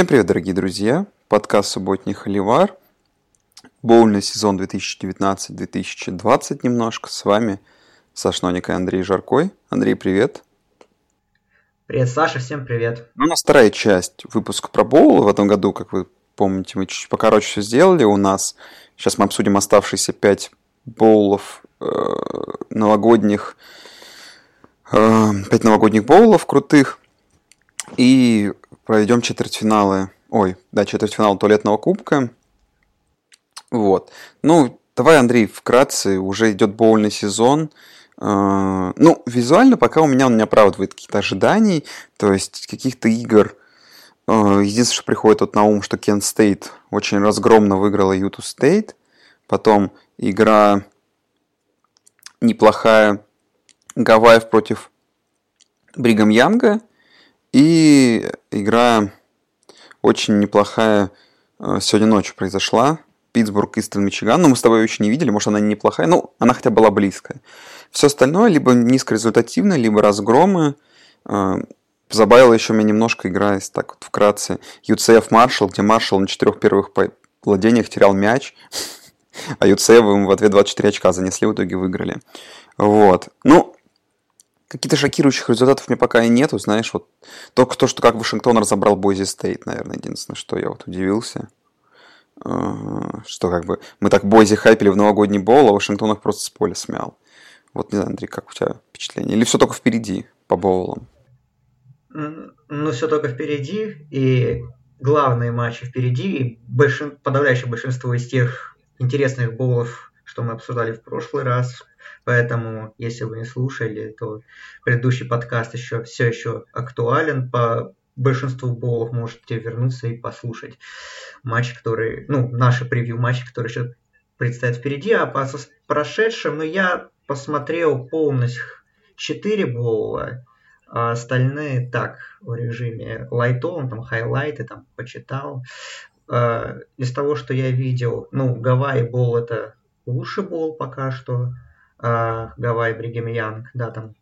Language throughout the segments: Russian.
Всем привет, дорогие друзья. Подкаст «Субботний Холивар». Боульный сезон 2019-2020 немножко. С вами Саш Ноник и Андрей Жаркой. Андрей, привет. Привет, Саша, всем привет. Ну, у нас вторая часть выпуска про боул в этом году, как вы помните, мы чуть покороче все сделали. У нас сейчас мы обсудим оставшиеся пять боулов э, новогодних, э, пять новогодних боулов крутых. И проведем четвертьфиналы, ой, да, четвертьфинал туалетного кубка. Вот. Ну, давай, Андрей, вкратце, уже идет боульный сезон. Uh, ну, визуально пока у меня он не оправдывает каких-то ожиданий, то есть каких-то игр. Uh, единственное, что приходит вот на ум, что Kent State очень разгромно выиграла Юту State. Потом игра неплохая Гавайев против Бригам Янга. И игра очень неплохая э, сегодня ночью произошла. Питтсбург, Истон, Мичиган. Но мы с тобой еще не видели, может, она не неплохая. Ну, она хотя бы была близкая. Все остальное либо низкорезультативно, либо разгромы. Э, забавила еще меня немножко игра, если так вот вкратце. UCF Маршалл, где Маршалл на четырех первых владениях терял мяч, а UCF им в ответ 24 очка занесли, в итоге выиграли. Вот. Ну, Каких-то шокирующих результатов мне пока и нету, знаешь, вот только то, что как Вашингтон разобрал Бойзи Стейт, наверное, единственное, что я вот удивился. А, что как бы мы так Бойзи хайпили в новогодний бол, а Вашингтон их просто с поля смял. Вот не знаю, Андрей, как у тебя впечатление? Или все только впереди по боулам? Ну, все только впереди, и главные матчи впереди, и большин... подавляющее большинство из тех интересных боулов, что мы обсуждали в прошлый раз, Поэтому, если вы не слушали, то предыдущий подкаст еще все еще актуален. По большинству болов можете вернуться и послушать матчи, которые, ну, наши превью матчи, которые еще предстоят впереди, а по прошедшим, ну, я посмотрел полностью 4 боула, а остальные так, в режиме лайтовом, там, хайлайты, там, почитал. А, из того, что я видел, ну, Hawaii Bowl это лучший боул пока что, Гавайи Brigham Young, да, там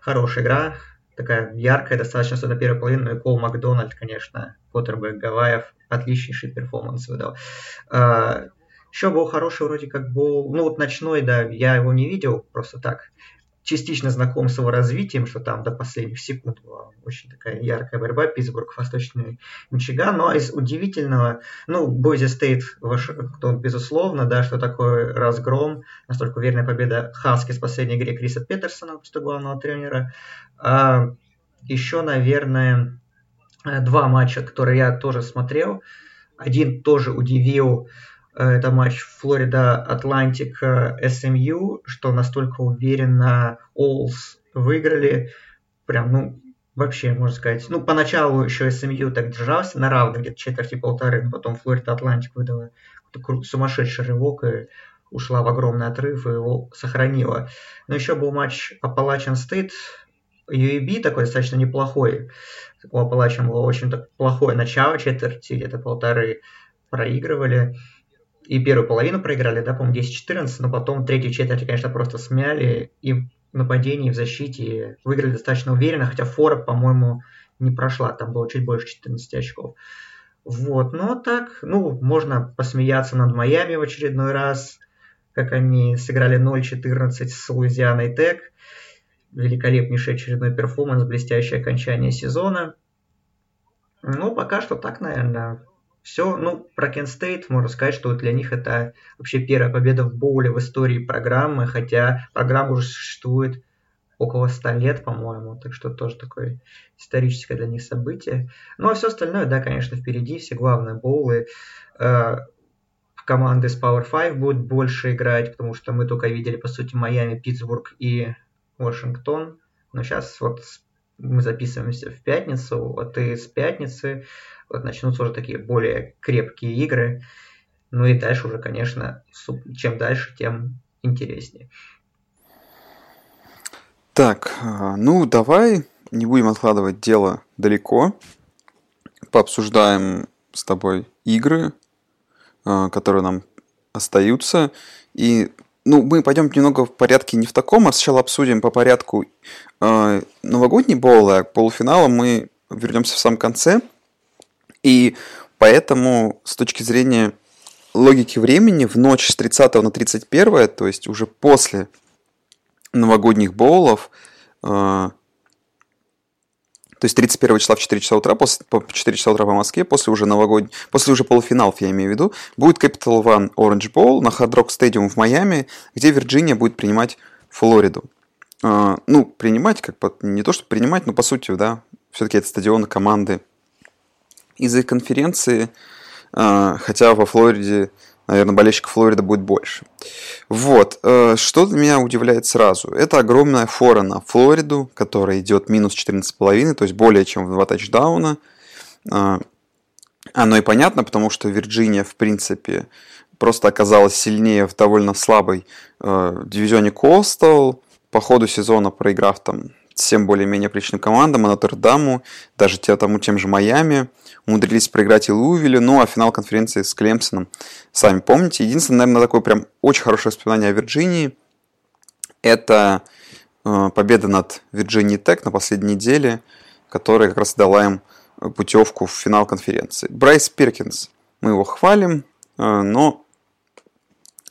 хорошая игра, такая яркая достаточно, особенно первую половину, и Кол Макдональд, конечно, квотербек Гавайев, отличнейший перформанс выдал. А, еще был хороший вроде как был, ну вот ночной, да, я его не видел просто так частично знаком с его развитием, что там до последних секунд была очень такая яркая борьба, Питтсбург, Восточный Мичиган, но из удивительного, ну, Boise State, Вашингтон, безусловно, да, что такое разгром, настолько уверенная победа Хаски в последней игре Криса Петерсона, что главного тренера. А, еще, наверное, два матча, которые я тоже смотрел. Один тоже удивил, Э, это матч Florida Atlantic SMU, что настолько уверенно Owls выиграли. Прям, ну, вообще, можно сказать. Ну, поначалу еще СМЮ так держался на равных, где-то четверти полторы, но потом Флорида Атлантик выдала сумасшедший рывок и ушла в огромный отрыв и его сохранила. Но еще был матч Appalachian State, UAB такой достаточно неплохой. У Appalachian было очень плохое начало, четверти где-то полторы проигрывали и первую половину проиграли, да, по-моему, 10-14, но потом третью четверть, конечно, просто смяли и в нападении, в защите выиграли достаточно уверенно, хотя фора, по-моему, не прошла, там было чуть больше 14 очков. Вот, но так, ну, можно посмеяться над Майами в очередной раз, как они сыграли 0-14 с Луизианой Tech. Великолепнейший очередной перформанс, блестящее окончание сезона. Ну, пока что так, наверное все, ну, про Kent State можно сказать, что для них это вообще первая победа в боуле в истории программы, хотя программа уже существует около 100 лет, по-моему, так что тоже такое историческое для них событие. Ну, а все остальное, да, конечно, впереди, все главные боулы. Э, команды с Power 5 будут больше играть, потому что мы только видели, по сути, Майами, Питтсбург и Вашингтон. Но сейчас вот мы записываемся в пятницу, вот и с пятницы вот начнутся уже такие более крепкие игры. Ну и дальше уже, конечно, чем дальше, тем интереснее. Так, а, ну давай не будем откладывать дело далеко. Пообсуждаем с тобой игры, а, которые нам остаются. И ну, мы пойдем немного в порядке не в таком, а сначала обсудим по порядку э, новогодний боул, а к полуфиналу мы вернемся в самом конце – И поэтому с точки зрения логики времени в ночь с 30 на 31, то есть уже после новогодних боулов, э, то есть 31 числа в 4 часа утра, после, по 4 часа утра по Москве, после уже новогодних, после уже полуфиналов, я имею в виду, будет Capital One Orange Bowl на Hard Rock Stadium в Майами, где Вирджиния будет принимать Флориду. Э, ну, принимать, как бы, не то, что принимать, но по сути, да, все-таки это стадионы команды из-за конференции, э, хотя во Флориде Наверное, болельщиков Флориды будет больше. Вот. Э, что меня удивляет сразу? Это огромная фора на Флориду, которая идет минус 14,5, то есть более чем в два тачдауна. Э, оно и понятно, потому что Вирджиния, в принципе, просто оказалась сильнее в довольно слабой э, дивизионе Костел. По ходу сезона, проиграв там всем более-менее приличным командам, а Нотр-Даму, даже те, тому, тем же Майами, умудрились проиграть и Луивилю, ну а финал конференции с Клемсоном, сами помните. Единственное, наверное, такое прям очень хорошее воспоминание о Вирджинии, это э, победа над Вирджинией Тек на последней неделе, которая как раз дала им путевку в финал конференции. Брайс Пиркинс, мы его хвалим, э, но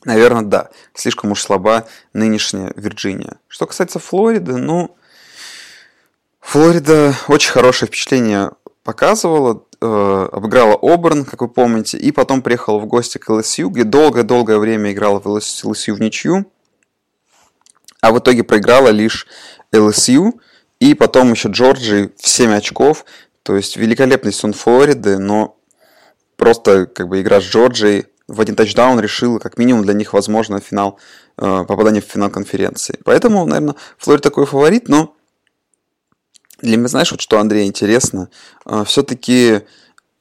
Наверное, да. Слишком уж слаба нынешняя Вирджиния. Что касается Флориды, ну, Флорида очень хорошее впечатление показывала, э, обыграла Оберн, как вы помните, и потом приехала в гости к ЛСЮ, где долгое-долгое время играла в ЛСЮ в ничью, а в итоге проиграла лишь ЛСЮ, и потом еще Джорджи в 7 очков, то есть великолепный сон Флориды, но просто как бы игра с Джорджией в один тачдаун решила как минимум для них возможно финал, э, попадание в финал конференции. Поэтому, наверное, Флорида такой фаворит, но для меня, знаешь, вот что, Андрей, интересно, а, все-таки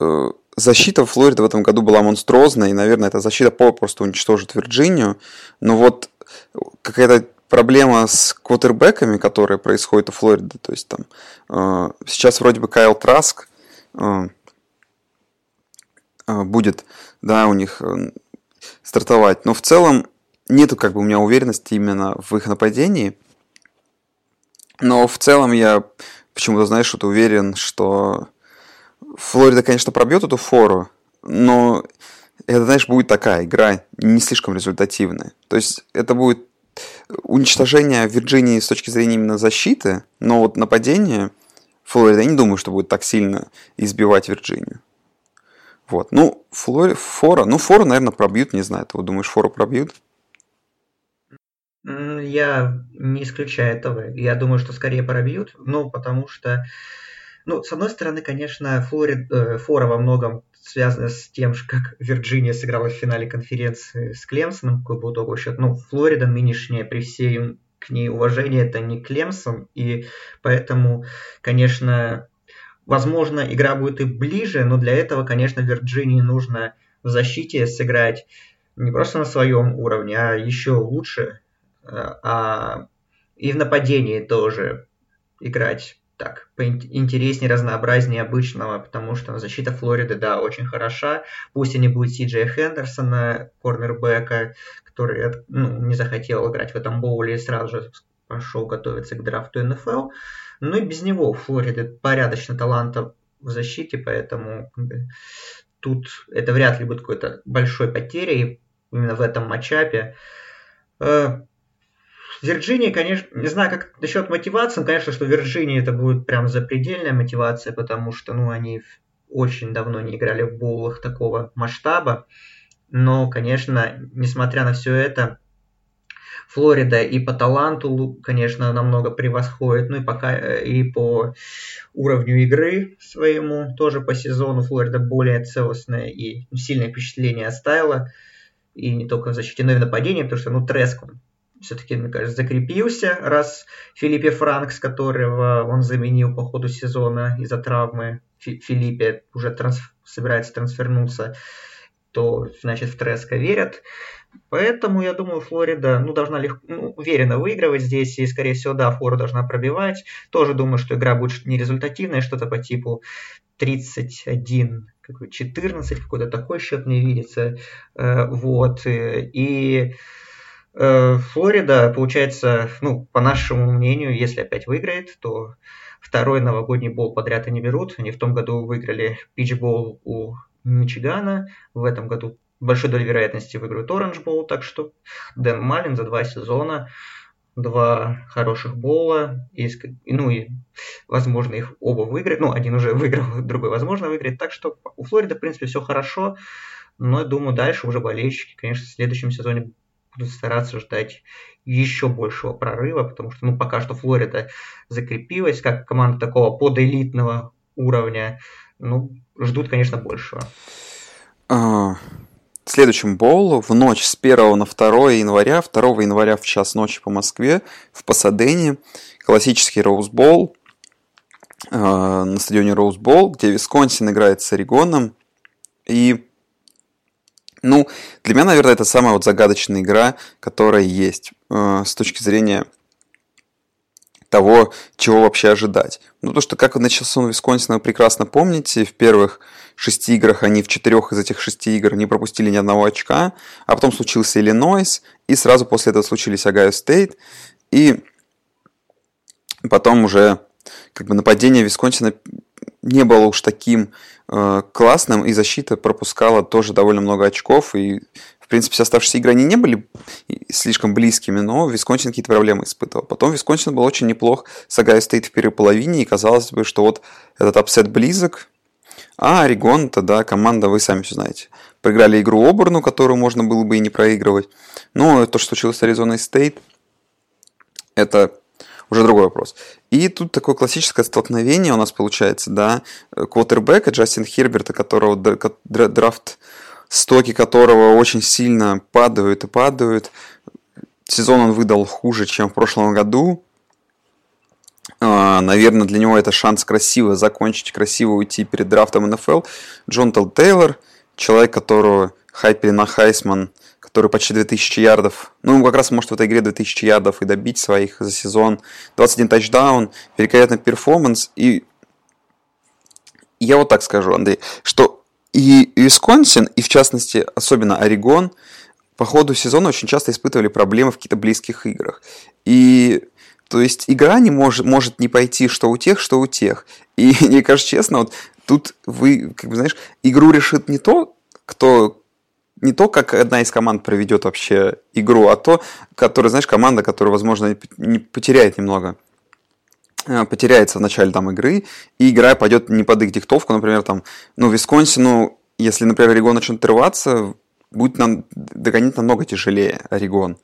э, защита Флориды в этом году была монструозная, и, наверное, эта защита попросту уничтожит Вирджинию, но вот какая-то проблема с квотербеками, которая происходит у Флориды, то есть там э, сейчас вроде бы Кайл Траск э, будет, да, у них стартовать, но в целом нету как бы у меня уверенности именно в их нападении, но в целом я почему-то, знаешь, вот уверен, что Флорида, конечно, пробьет эту фору, но это, знаешь, будет такая игра не слишком результативная. То есть это будет уничтожение Вирджинии с точки зрения именно защиты, но вот нападение Флорида, я не думаю, что будет так сильно избивать Вирджинию. Вот. Ну, Флори... Фора, ну, Фору, наверное, пробьют, не знаю. Ты вот думаешь, Фору пробьют? Я не исключаю этого. Я думаю, что скорее пробьют, ну, потому что, ну, с одной стороны, конечно, Флорид, э, Фора во многом связана с тем, как Вирджиния сыграла в финале конференции с Клемсоном, какой был итоговый счет. Ну, Флорида нынешняя, при всей к ней уважении, это не Клемсон, и поэтому, конечно, возможно, игра будет и ближе, но для этого, конечно, Вирджинии нужно в защите сыграть не просто на своем уровне, а еще лучше, а, и в нападении тоже играть так интереснее, разнообразнее обычного, потому что защита Флориды, да, очень хороша. Пусть и не будет Си Джей Хендерсона, корнербека, который ну, не захотел играть в этом боуле и сразу же пошел готовиться к драфту НФЛ. Но и без него у Флориды порядочно талантов в защите, поэтому тут это вряд ли будет какой-то большой потерей именно в этом матчапе. Э, Вирджиния, конечно, не знаю, как насчет мотивации, но, конечно, что в Вирджинии это будет прям запредельная мотивация, потому что, ну, они очень давно не играли в боулах такого масштаба. Но, конечно, несмотря на все это, Флорида и по таланту, конечно, намного превосходит, ну и пока и по уровню игры своему, тоже по сезону Флорида более целостная и сильное впечатление оставила. И не только в защите, но и в нападении, потому что, ну, Треск, все-таки, мне кажется, закрепился, раз Филиппе Франкс, которого он заменил по ходу сезона из-за травмы, Филиппе уже транс... собирается трансфернуться, то, значит, в Треска верят. Поэтому, я думаю, Флорида ну, должна легко, ну, уверенно выигрывать здесь, и, скорее всего, да, Флорида должна пробивать. Тоже думаю, что игра будет нерезультативная, что-то по типу 31 какой 14, какой-то такой счет мне видится. Э, вот. Э, и Флорида, получается, ну, по нашему мнению, если опять выиграет, то второй новогодний бол подряд они берут. Они в том году выиграли питчбол у Мичигана, в этом году большой долей вероятности выиграют Оранж Боул, так что Дэн Малин за два сезона два хороших бола, и, ну и, возможно, их оба выиграть. Ну, один уже выиграл, другой, возможно, выиграет. Так что у Флориды, в принципе, все хорошо. Но я думаю, дальше уже болельщики, конечно, в следующем сезоне будут стараться ждать еще большего прорыва, потому что, ну, пока что Флорида закрепилась как команда такого подэлитного уровня. Ну, ждут, конечно, большего. А, следующем боулу в ночь с 1 на 2 января, 2 января в час ночи по Москве, в Пасадене, классический Роузбол э, на стадионе Роузбол, где Висконсин играет с Орегоном. И, ну, для меня, наверное, это самая вот загадочная игра, которая есть э, с точки зрения того, чего вообще ожидать. Ну, то, что как начался он в Висконсине, вы прекрасно помните. В первых шести играх они в четырех из этих шести игр не пропустили ни одного очка. А потом случился Иллинойс, и сразу после этого случились Ohio State. И потом уже как бы нападение Висконсина не было уж таким э, классным, и защита пропускала тоже довольно много очков, и принципе, все оставшиеся игры, они не были слишком близкими, но Висконсин какие-то проблемы испытывал. Потом Висконсин был очень неплох с Ohio State в первой половине, и казалось бы, что вот этот upset близок, а Орегон-то, да, команда, вы сами все знаете. Проиграли игру Оберну, которую можно было бы и не проигрывать. Но то, что случилось с Аризоной State, это уже другой вопрос. И тут такое классическое столкновение у нас получается, да, квотербека Джастин Херберта, которого драфт стоки которого очень сильно падают и падают. Сезон он выдал хуже, чем в прошлом году. А, наверное, для него это шанс красиво закончить, красиво уйти перед драфтом НФЛ. Джонатан Тейлор, человек, которого хайпели на Heisman, который почти 2000 ярдов, ну, как раз может в этой игре 2000 ярдов и добить своих за сезон. 21 тачдаун, великолепный перформанс. И я вот так скажу, Андрей, что и Висконсин, и в частности, особенно Орегон, по ходу сезона очень часто испытывали проблемы в каких-то близких играх. И то есть игра не может, может не пойти что у тех, что у тех. И мне кажется, честно, вот тут вы, как бы знаешь, игру решит не то, кто не то, как одна из команд проведет вообще игру, а то, которая, знаешь, команда, которая, возможно, не потеряет немного. Э, потеряется в начале там игры, и игра пойдет не под их диктовку, например, там, ну, Висконсину, если, например, Орегон начнет рваться, будет нам догонять намного тяжелее Орегон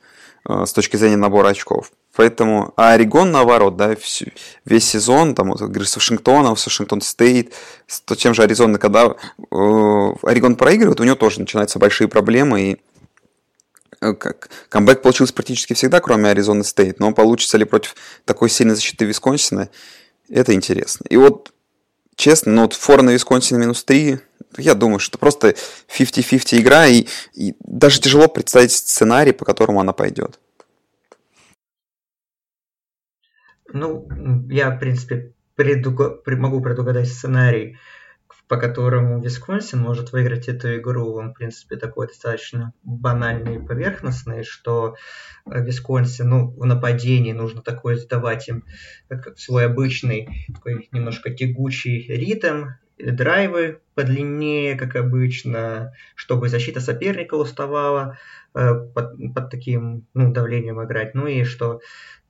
с точки зрения набора очков. Поэтому, а Орегон, наоборот, да, весь сезон, там, вот, с Вашингтоном, с Washington State, с тем же Аризоной, когда э, Орегон проигрывает, у него тоже начинаются большие проблемы, и Э, как, камбэк получился практически всегда, кроме Аризоны State, но получится ли против такой сильной защиты Висконсина, это интересно. И вот, честно, ну вот фора на Висконсине минус 3, я думаю, что просто 50-50 игра, и, и даже тяжело представить сценарий, по которому она пойдет. Ну, я, в принципе, предуг... могу предугадать сценарий по которому Висконсин может выиграть эту игру, он, в принципе, такой достаточно банальный и поверхностный, что Висконсин, ну, в нападении нужно такое сдавать им, как свой обычный, такой немножко тягучий ритм, драйвы подлиннее, как обычно, чтобы защита соперника уставала э, под, под таким ну, давлением играть. Ну и что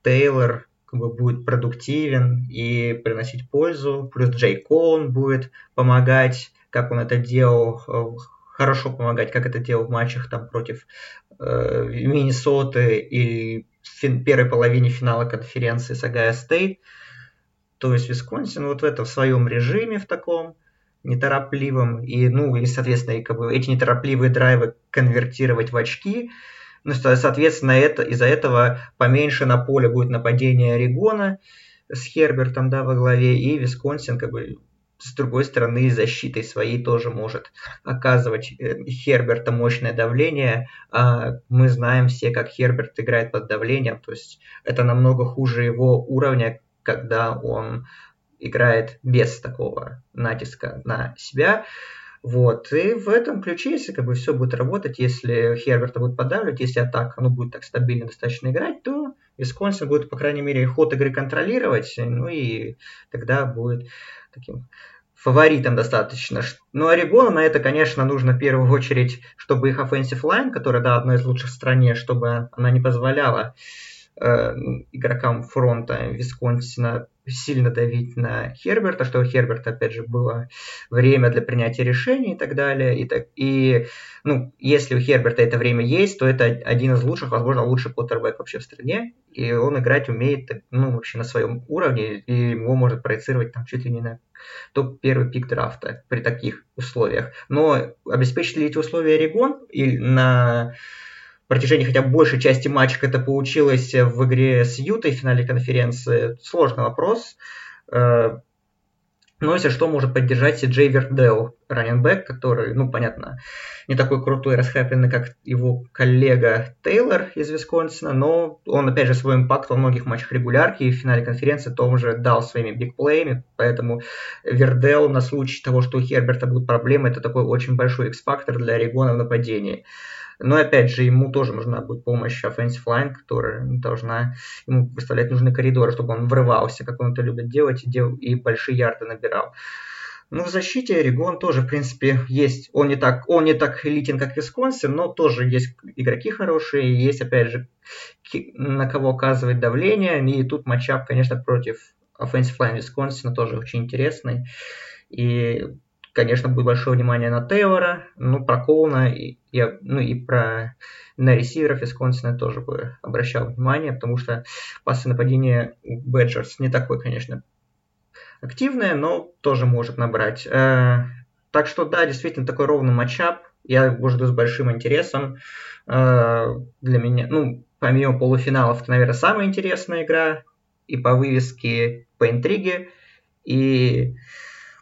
Тейлор как бы будет продуктивен и приносить пользу. Плюс Джей Коун будет помогать, как он это делал, э, хорошо помогать, как это делал в матчах там против э, Миннесоты и в первой половине финала конференции с Ohio State. То есть Висконсин вот в этом в своем режиме в таком неторопливом и ну и соответственно и как бы эти неторопливые драйвы конвертировать в очки ну, соответственно, это, из-за этого поменьше на поле будет нападение Орегона с Хербертом да, во главе, и Висконсин как бы с другой стороны, защитой своей тоже может оказывать э, Херберта мощное давление. А мы знаем все, как Херберт играет под давлением. То есть это намного хуже его уровня, когда он играет без такого натиска на себя. Вот. И в этом ключе, если как бы все будет работать, если Херберта будет подавливать, если атака ну, будет так стабильно достаточно играть, то Висконсин будет, по крайней мере, ход игры контролировать, ну и тогда будет таким фаворитом достаточно. Ну, Орегону на это, конечно, нужно в первую очередь, чтобы их offensive line, которая, да, одна из лучших в стране, чтобы она не позволяла э, игрокам фронта Висконсина сильно давить на Херберта, что у Херберта, опять же, было время для принятия решений и так далее. И, так, и ну, если у Херберта это время есть, то это один из лучших, возможно, лучший квотербек вообще в стране. И он играть умеет, ну, вообще на своем уровне, и его может проецировать там чуть ли не на топ первый пик драфта при таких условиях. Но обеспечит ли эти условия Орегон и на протяжении хотя бы большей части матча это получилось в игре с Ютой в финале конференции, сложный вопрос. Э, но если что, может поддержать Джей Вердел, раненбэк, который, ну, понятно, не такой крутой и расхайпленный, как его коллега Тейлор из Висконсина, но он, опять же, свой импакт во многих матчах регулярки и в финале конференции том же дал своими бигплеями, поэтому Вердел на случай того, что у Херберта будут проблемы, это такой очень большой X-фактор для Орегона в нападении. Но опять же, ему тоже нужна будет помощь offensive line, которая должна ему выставлять нужные коридоры, чтобы он врывался, как он это любит делать, и, дел, и большие ярды набирал. Ну, в защите Орегон тоже, в принципе, есть. Он не так, он не так элитен, как Висконсин, но тоже есть игроки хорошие, есть, опять же, на кого оказывать давление. И тут матчап, конечно, против offensive line Висконсина тоже очень интересный. И конечно, будет большое внимание на Тейлора, ну, про Коуна, и, и, ну, и про на ресиверов Висконсина тоже бы обращал внимание, потому что пасы нападения у Бэджерс не такой, конечно, активное, но тоже может набрать. Э, так что, да, действительно, такой ровный матчап. Я его жду с большим интересом. Э, для меня, ну, помимо полуфиналов, это, наверное, самая интересная игра и по вывеске, по интриге, и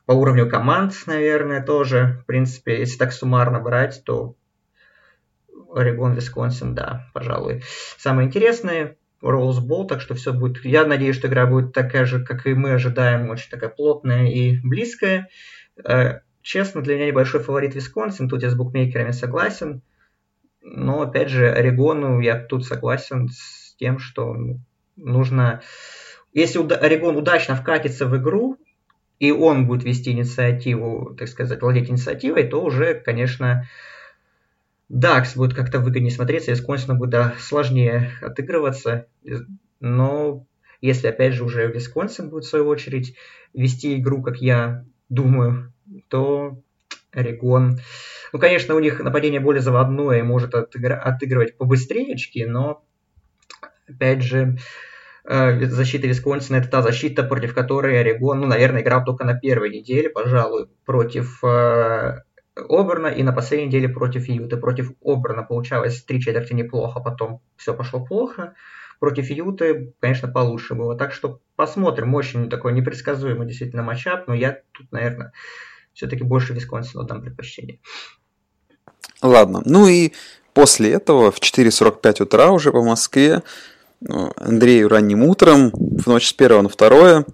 по уровню команд, наверное, тоже. В принципе, если так суммарно брать, то Орегон, Висконсин, да, пожалуй, самые интересные. Роуз Бол, так что все будет... Я надеюсь, что игра будет такая же, как и мы ожидаем, очень такая плотная и близкая. Э, честно, для меня небольшой фаворит Висконсин, тут я с букмекерами согласен. Но, опять же, Орегону я тут согласен с тем, что нужно... Если Орегон удачно вкатится в игру, и он будет вести инициативу, так сказать, владеть инициативой, то уже, конечно, Дакс будет как-то выгоднее смотреться, Висконсину будет да, сложнее отыгрываться. Но если, опять же, уже Висконсин будет, в свою очередь, вести игру, как я думаю, то Орегон... Ну, конечно, у них нападение более заводное и может отыгр... отыгрывать побыстрее очки, но, опять же, защита Висконсина это та защита, против которой Орегон, ну, наверное, играл только на первой неделе, пожалуй, против э, Оберна и на последней неделе против Юты. Против Оберна получалось три четверти неплохо, потом все пошло плохо. Против Юты, конечно, получше было. Так что посмотрим. Очень такой непредсказуемый действительно матчап, но я тут, наверное, все-таки больше Висконсину дам предпочтение. Ладно. Ну и после этого в 4.45 утра уже по Москве Андрею ранним утром, в ночь с первого на второе.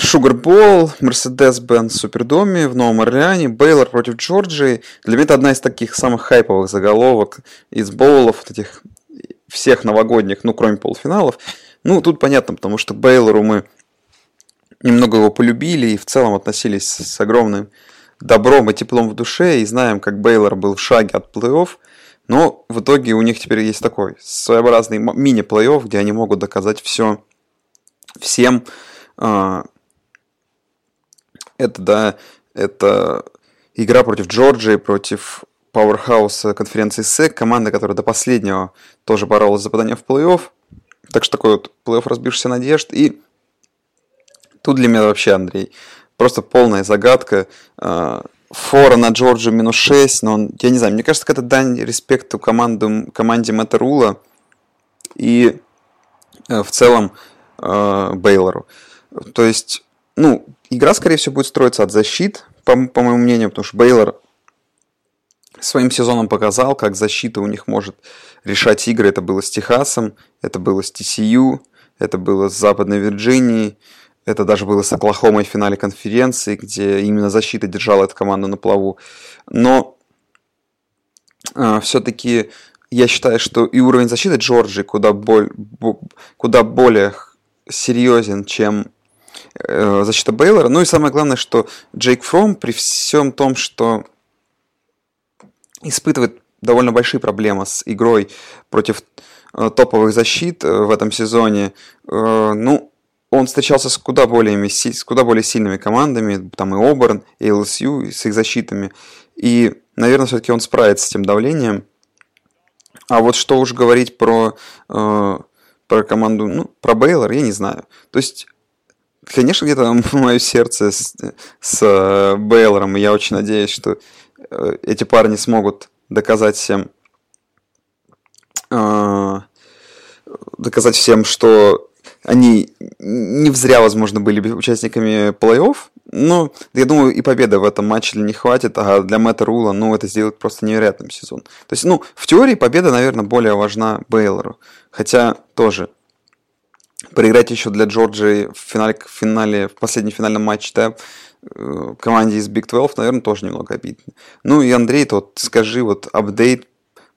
Шугарбол, Мерседес-Бенц в Супердоме в Новом Орлеане, Бейлор против Джорджии. Для меня это одна из таких самых хайповых заголовок из боулов, вот этих всех новогодних, ну, кроме полуфиналов. Ну, тут понятно, потому что Бейлору мы немного его полюбили и в целом относились с огромным добром и теплом в душе, и знаем, как Бейлор был в шаге от плей-офф. Но в итоге у них теперь есть такой своеобразный мини-плей-офф, где они могут доказать все всем. А, это, да, это игра против Джорджии, против Пауэрхауса конференции СЭК, команда, которая до последнего тоже боролась за попадание в плей-офф. Так что такой вот плей-офф разбившихся надежд. И тут для меня вообще, Андрей, просто полная загадка. Фора на Джорджию минус 6, но он, я не знаю, мне кажется, это дань респекту команду, команде Мэтта и э, в целом э, Бейлору. То есть, ну, игра, скорее всего, будет строиться от защит, по, по моему мнению, потому что Бейлор своим сезоном показал, как защита у них может решать игры. Это было с Техасом, это было с TCU, это было с Западной Вирджинией, Это даже было с Оклахомой в финале конференции, где именно защита держала эту команду на плаву. Но э, все-таки я считаю, что и уровень защиты Джорджи куда, боль, куда более серьезен, чем э, защита Бейлора. Ну и самое главное, что Джейк Фром при всем том, что испытывает довольно большие проблемы с игрой против э, топовых защит э, в этом сезоне, э, ну, он встречался с куда, более, с куда более сильными командами, там и Оберн, и ЛСЮ, с их защитами. И, наверное, все-таки он справится с этим давлением. А вот что уж говорить про, э, про команду, ну, про Бейлор, я не знаю. То есть, конечно, где-то мое сердце с, с Бейлором, и я очень надеюсь, что э, эти парни смогут доказать всем, э, доказать всем, что они не зря, возможно, были участниками плей-офф, но я думаю, и победа в этом матче них хватит, а для Мэтта Рула, ну, это сделает просто невероятным сезон. То есть, ну, в теории победа, наверное, более важна Бейлору, хотя тоже проиграть еще для Джорджии в финале, в финале, в последнем финальном матче, да, э, команде из Big 12, наверное, тоже немного обидно. Ну и Андрей, то вот скажи вот апдейт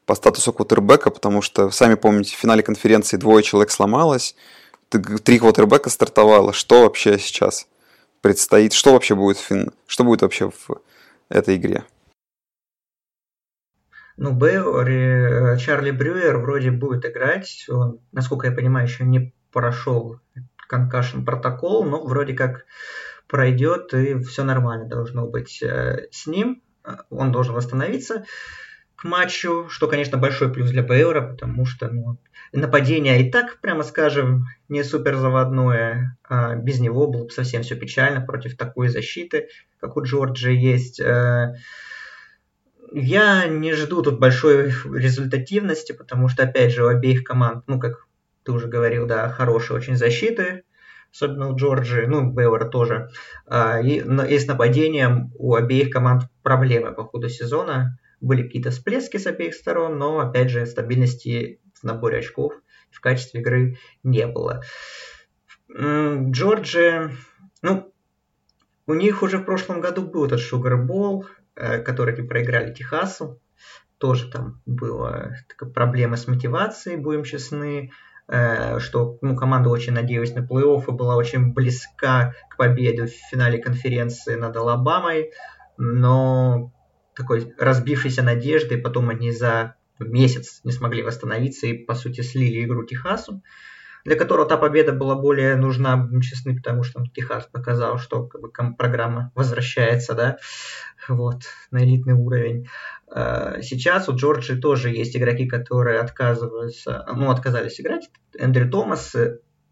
по статусу квотербека, потому что, сами помните, в финале конференции двое человек сломалось, три квотербека стартовало. Что вообще сейчас предстоит? Что вообще будет в, фин... что будет вообще в этой игре? Ну, Бэйори, э, Чарли Брюер вроде будет играть. Он, насколько я понимаю, еще не прошел конкашен протокол, но вроде как пройдет, и все нормально должно быть э, с ним. Он должен восстановиться к матчу, что, конечно, большой плюс для Бейора, потому что ну, нападение и так, прямо скажем, не супер заводное. А без него было бы совсем все печально против такой защиты, как у Джорджии есть. Э, я не жду тут большой результативности, потому что, опять же, у обеих команд, ну, как ты уже говорил, да, хорошие очень защиты, особенно у Джорджии, ну, Бейвора тоже. А, и, и с нападением у обеих команд проблемы по ходу сезона. Были какие-то всплески с обеих сторон, но, опять же, стабильности в наборе очков в качестве игры не было. Джорджия, ну, у них уже в прошлом году был этот Сугарбол, э, который они проиграли Техасу. Тоже там была проблема с мотивацией, будем честны, э, что ну, команда очень надеялась на плей-офф и была очень близка к победе в финале конференции над Алабамой, но такой разбившейся надеждой, потом они за месяц не смогли восстановиться и, по сути, слили игру Техасу, для которого та победа была более нужна, будем честны, потому что Техас показал, что как бы, программа возвращается, да, вот, на элитный уровень. А, сейчас у Джорджии тоже есть игроки, которые отказываются, ну, отказались играть. Эндрю Томас,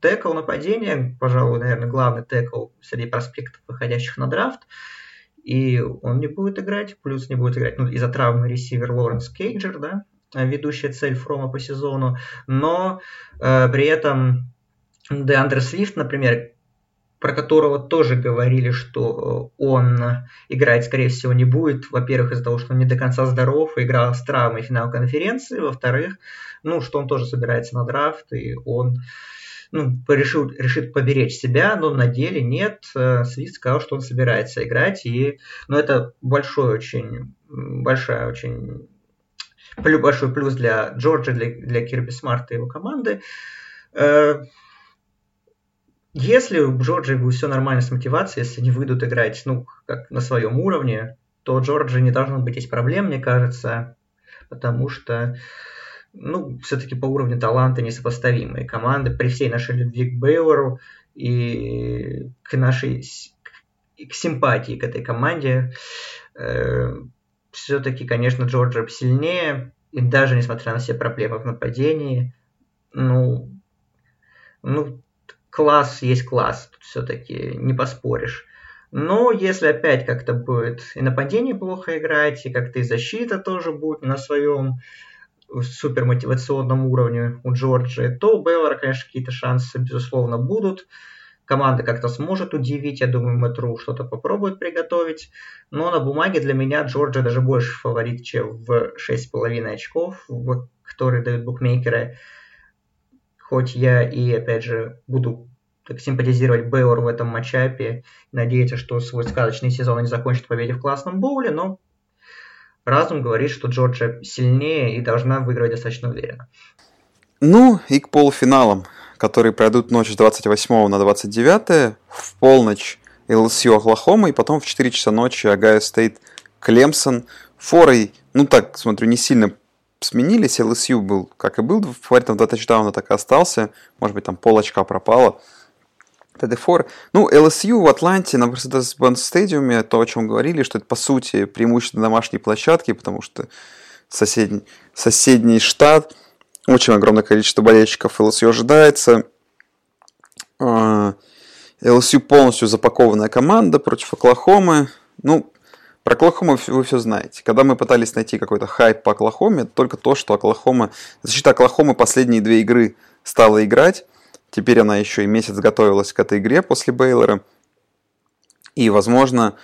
текл нападения, пожалуй, наверное, главный текл среди проспектов, выходящих на драфт и он не будет играть, плюс не будет играть ну, из-за травмы ресивер Лоренс Кейджер, да, ведущая цель Фрома по сезону, но э, при этом Деандре Свифт, например, про которого тоже говорили, что он играть, скорее всего, не будет. Во-первых, из-за того, что он не до конца здоров, играл с травмой финал конференции. Во-вторых, ну, что он тоже собирается на драфт, и он ну, решил, решит поберечь себя, но на деле нет. Э, Свифт сказал, что он собирается играть, и, ну, это большой очень, большая очень большой плюс для Джорджа, для, для Кирби Смарта и его команды. Э, если у Джорджа будет все нормально с мотивацией, если они выйдут играть ну, как на своем уровне, то у Джорджа не должно быть здесь проблем, мне кажется, потому что ну, все-таки по уровню таланта несопоставимые команды при всей нашей любви к Бейлору и к нашей к симпатии к этой команде. Э, все-таки, конечно, Джорджия сильнее, и даже несмотря на все проблемы в нападении, ну, ну класс есть класс, тут все-таки не поспоришь. Но если опять как-то будет и нападение плохо играть, и как-то и защита тоже будет на своем супер мотивационном уровне у Джорджии, то у Бейлора, конечно, какие-то шансы, безусловно, будут команда как-то сможет удивить. Я думаю, Мэтру что-то попробует приготовить. Но на бумаге для меня Джорджия даже больше фаворит, чем в 6,5 очков, которые дают букмекеры. Хоть я и, опять же, буду так симпатизировать Бейлор в этом matchup е. Надеяться, что свой сказочный сезон они закончат в победе в классном боуле, но разум говорит, что Джорджия сильнее и должна выиграть достаточно уверенно. Ну и к полуфиналам, которые пройдут ночь с 28 на 29 в полночь LSU Оклахома, и потом в 4 часа ночи Ohio State Клемсон. Форой, ну так, смотрю, не сильно сменились. LSU был, как и был, фаворитом до тачдауна так и остался. Может быть, там пол очка пропало. TD4. Ну, LSU в Атланте на Mercedes-Benz стадиуме, то, о чем говорили, что это, по сути, преимущество домашней площадки, потому что соседний, соседний штат, очень огромное количество болельщиков LSU ожидается. LSU а, полностью запакованная команда против Оклахомы. Ну, про Оклахому вы все знаете. Когда мы пытались найти какой-то хайп по Оклахоме, только то, что Оклахома... Защита Оклахомы последние две игры стала играть. Теперь она еще и месяц готовилась к этой игре после Бейлора. И, возможно,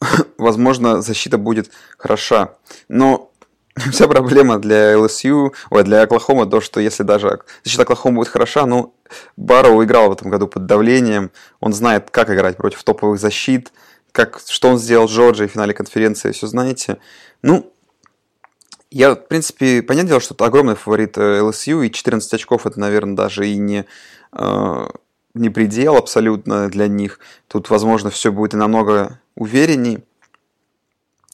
возможно, защита будет хороша. Но вся проблема для LSU, ой, для Оклахомы, то, что если даже защита Оклахомы будет хороша, ну, Барроу играл в этом году под давлением, он знает, как играть против топовых защит, как, что он сделал в Джорджии в финале конференции, все знаете. Ну, я, в принципе, понятное дело, что это огромный фаворит LSU, э, и 14 очков это, наверное, даже и не, э, не предел абсолютно для них. Тут, возможно, все будет и намного уверенней.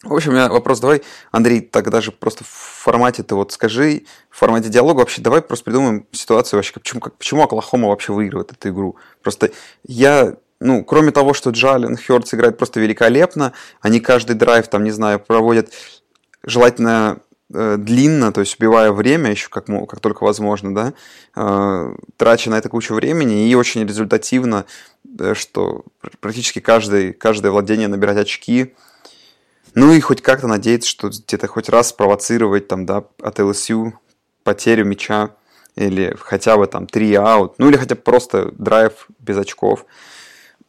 В общем, у меня вопрос, давай, Андрей, так даже просто в формате ты вот скажи, в формате диалога вообще давай просто придумаем ситуацию вообще, почему, как, почему Оклахома вообще выигрывает эту игру. Просто я, ну, кроме того, что Джален Хёрдс играет просто великолепно, они каждый драйв, там, не знаю, проводят желательно Э, длинно, то есть убивая время еще как, как только возможно, да, э, трача на это кучу времени и очень результативно, э, что практически каждый, каждое владение набирать очки, ну и хоть как-то надеяться, что где-то хоть раз спровоцировать там, да, от LSU потерю мяча или хотя бы там 3 аут, ну или хотя бы просто драйв без очков.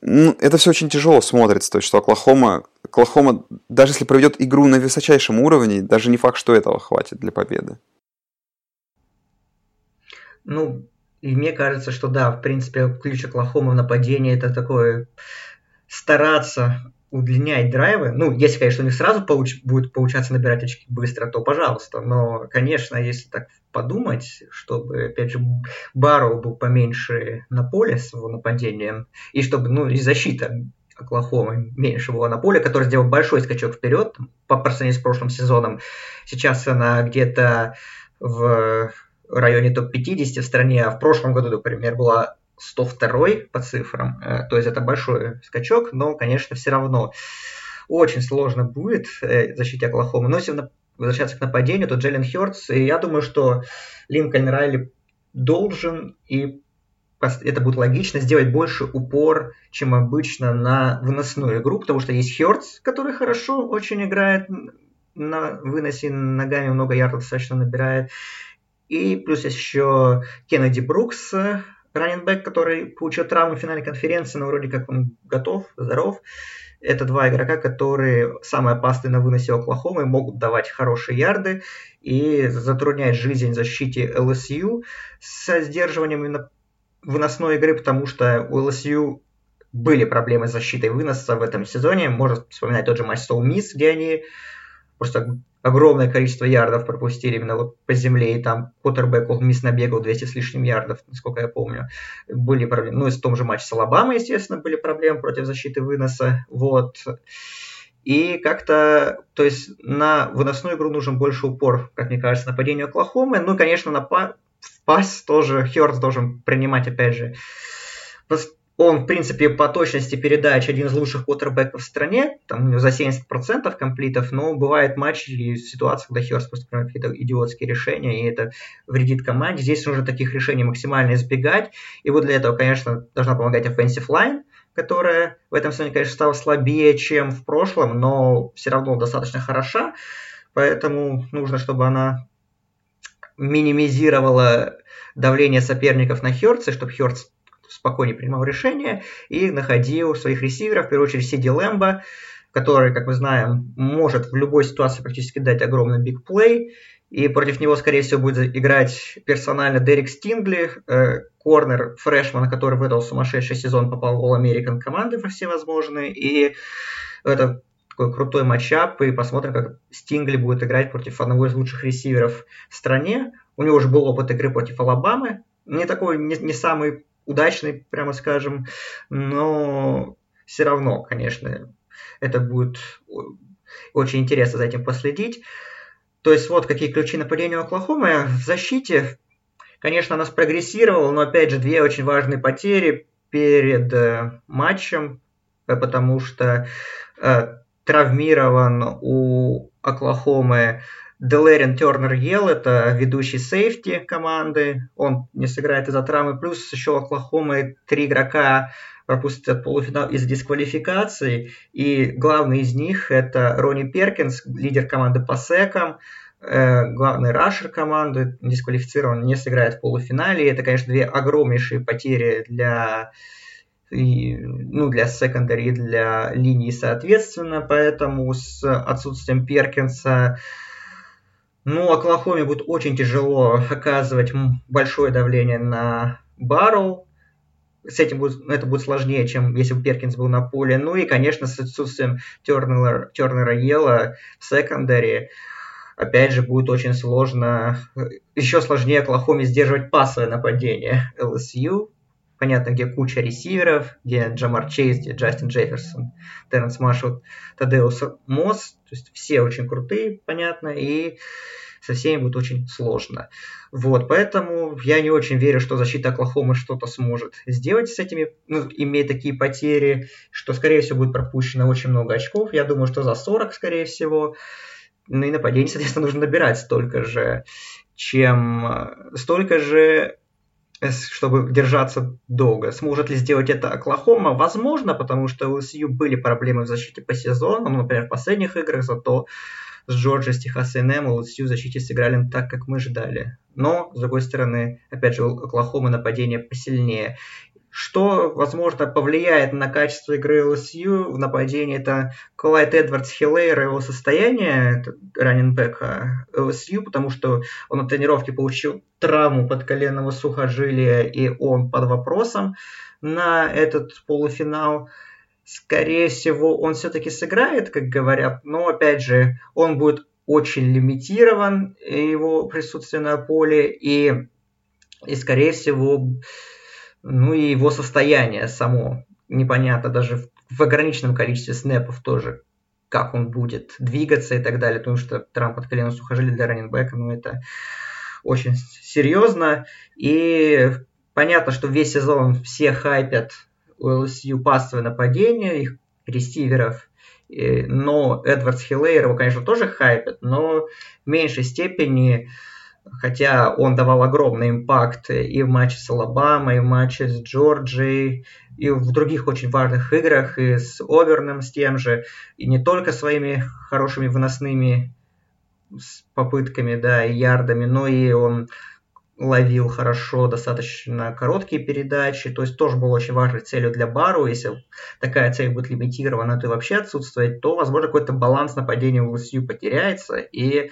Ну, это все очень тяжело смотрится, то есть что Оклахома Оклахома, даже если проведет игру на высочайшем уровне, даже не факт, что этого хватит для победы. Ну, и мне кажется, что да, в принципе, ключ Оклахомы в нападении это такое стараться удлинять драйвы. Ну, если, конечно, у них сразу получ- будет получаться набирать очки быстро, то пожалуйста. Но, конечно, если так подумать, чтобы, опять же, Барроу был поменьше на поле с его нападением, и чтобы, ну, и защита Оклахомы меньше была на поле, который сделал большой скачок вперед по сравнению с прошлым сезоном. Сейчас она где-то в районе топ-50 в стране, а в прошлом году, например, была 102 по цифрам. Э, то есть это большой скачок, но, конечно, все равно очень сложно будет э, защитить Оклахомы. Но если возвращаться к нападению, то Джеллен Хёртс, и я думаю, что Линкольн Райли должен и это будет логично, сделать больше упор, чем обычно на выносную игру, потому что есть Хёртс, который хорошо очень играет на выносе ногами, много ярдов достаточно набирает. И плюс еще Кеннеди Брукс, раненбэк, который получил травму в финале конференции, но вроде как он готов, здоров. Это два игрока, которые самые опасные на выносе Оклахомы, могут давать хорошие ярды и затруднять жизнь защите ЛСЮ с сдерживанием именно выносной игры, потому что у LSU были проблемы с защитой выноса в этом сезоне. Можно вспоминать тот же матч Soul Miss, где они просто огромное количество ярдов пропустили именно вот по земле, и там Коттербек Мисс набегал 200 с лишним ярдов, насколько я помню. Были проблемы. Ну, и в том же матче с Алабамой, естественно, были проблемы против защиты выноса. Вот. И как-то, то есть на выносную игру нужен больше упор, как мне кажется, нападению Оклахомы. Ну, конечно, на пас тоже Хёрдс должен принимать, опять же. Он, в принципе, по точности передач один из лучших квотербеков в стране, там за 70% комплитов, но бывает матчи и ситуации, когда Хёрст просто принимает какие-то идиотские решения, и это вредит команде. Здесь нужно таких решений максимально избегать, и вот для этого, конечно, должна помогать offensive line, которая в этом сезоне, конечно, стала слабее, чем в прошлом, но все равно достаточно хороша, поэтому нужно, чтобы она минимизировала давление соперников на Хёртса, чтобы Хёртс спокойнее принимал решения и находил своих ресиверов, в первую очередь Сиди Лэмбо, который, как мы знаем, может в любой ситуации практически дать огромный биг плей. И против него, скорее всего, будет играть персонально Дерек Стингли, э, корнер, фрешман, который выдал сумасшедший сезон, попал в All-American команды всевозможные. И это такой крутой матчап, и посмотрим, как Стингли будет играть против одного из лучших ресиверов в стране. У него уже был опыт игры против Алабамы. Не такой, не, не самый удачный, прямо скажем, но все равно, конечно, это будет очень интересно за этим последить. То есть вот какие ключи нападения Оклахомы. В защите, конечно, она спрогрессировала, но опять же две очень важные потери перед э, матчем, э, потому что э, травмирован у Оклахомы Делерин Тернер Ел, это ведущий сейфти команды, он не сыграет из-за травмы, плюс еще Оклахомы три игрока пропустят полуфинал из дисквалификации, и главный из них это Ронни Перкинс, лидер команды по секам, э, главный рашер команды, дисквалифицирован, не сыграет в полуфинале. Это, конечно, две огромнейшие потери для и, ну, для секондари, для линии соответственно, поэтому с отсутствием Перкинса ну, Оклахоме будет очень тяжело оказывать большое давление на Барроу. С этим будет, это будет сложнее, чем если бы Перкинс был на поле. Ну и, конечно, с отсутствием Тернера, Тернера Ела в секондаре, опять же, будет очень сложно, еще сложнее Оклахоме сдерживать пасовое нападение LSU понятно, где куча ресиверов, где Джамар Чейз, где Джастин Джефферсон, Теренс Маршалл, Тадеус Мосс, то есть все очень крутые, понятно, и со всеми будет очень сложно. Вот, поэтому я не очень верю, что защита Оклахомы что-то сможет сделать с этими, ну, имея такие потери, что, скорее всего, будет пропущено очень много очков. Я думаю, что за 40, скорее всего. Ну и нападение, соответственно, нужно набирать столько же, чем столько же чтобы держаться долго. Сможет ли сделать это Оклахома? Возможно, потому что у ЛСЮ были проблемы в защите по сезону, ну, например, в последних играх, зато с Джорджией, с Техас A&M ЛСЮ в защите сыграли так, как мы ждали. Но, с другой стороны, опять же, у Оклахомы нападение посильнее. Что, возможно, повлияет на качество игры ЛСЮ в нападении, это Клайд Эдвардс Хиллейр и его состояние раненбека ЛСЮ, потому что он на тренировке получил травму подколенного сухожилия, и он под вопросом на этот полуфинал. Скорее всего, он все-таки сыграет, как говорят, но, опять же, он будет очень лимитирован, его присутствие на поле, и, и скорее всего, ну и его состояние само непонятно даже в, в ограниченном количестве снэпов тоже, как он будет двигаться и так далее, потому что травм под коленом сухожилия для раненбека, ну это очень серьезно. И понятно, что весь сезон все хайпят у LSU пассовое нападение, их ресиверов, но Эдвардс Хиллейр его, конечно, тоже хайпят, но в меньшей степени хотя он давал огромный импакт и в матче с Алабамой, и в матче с Джорджией, и в других очень важных играх, и с Оверном с тем же, и не только своими хорошими выносными попытками, да, и ярдами, но и он ловил хорошо достаточно короткие передачи, то есть тоже был очень важной целью для Бару. Если такая цель будет лимитирована, то и вообще отсутствовать, то, возможно, какой-то баланс нападения в ЛСЮ потеряется, и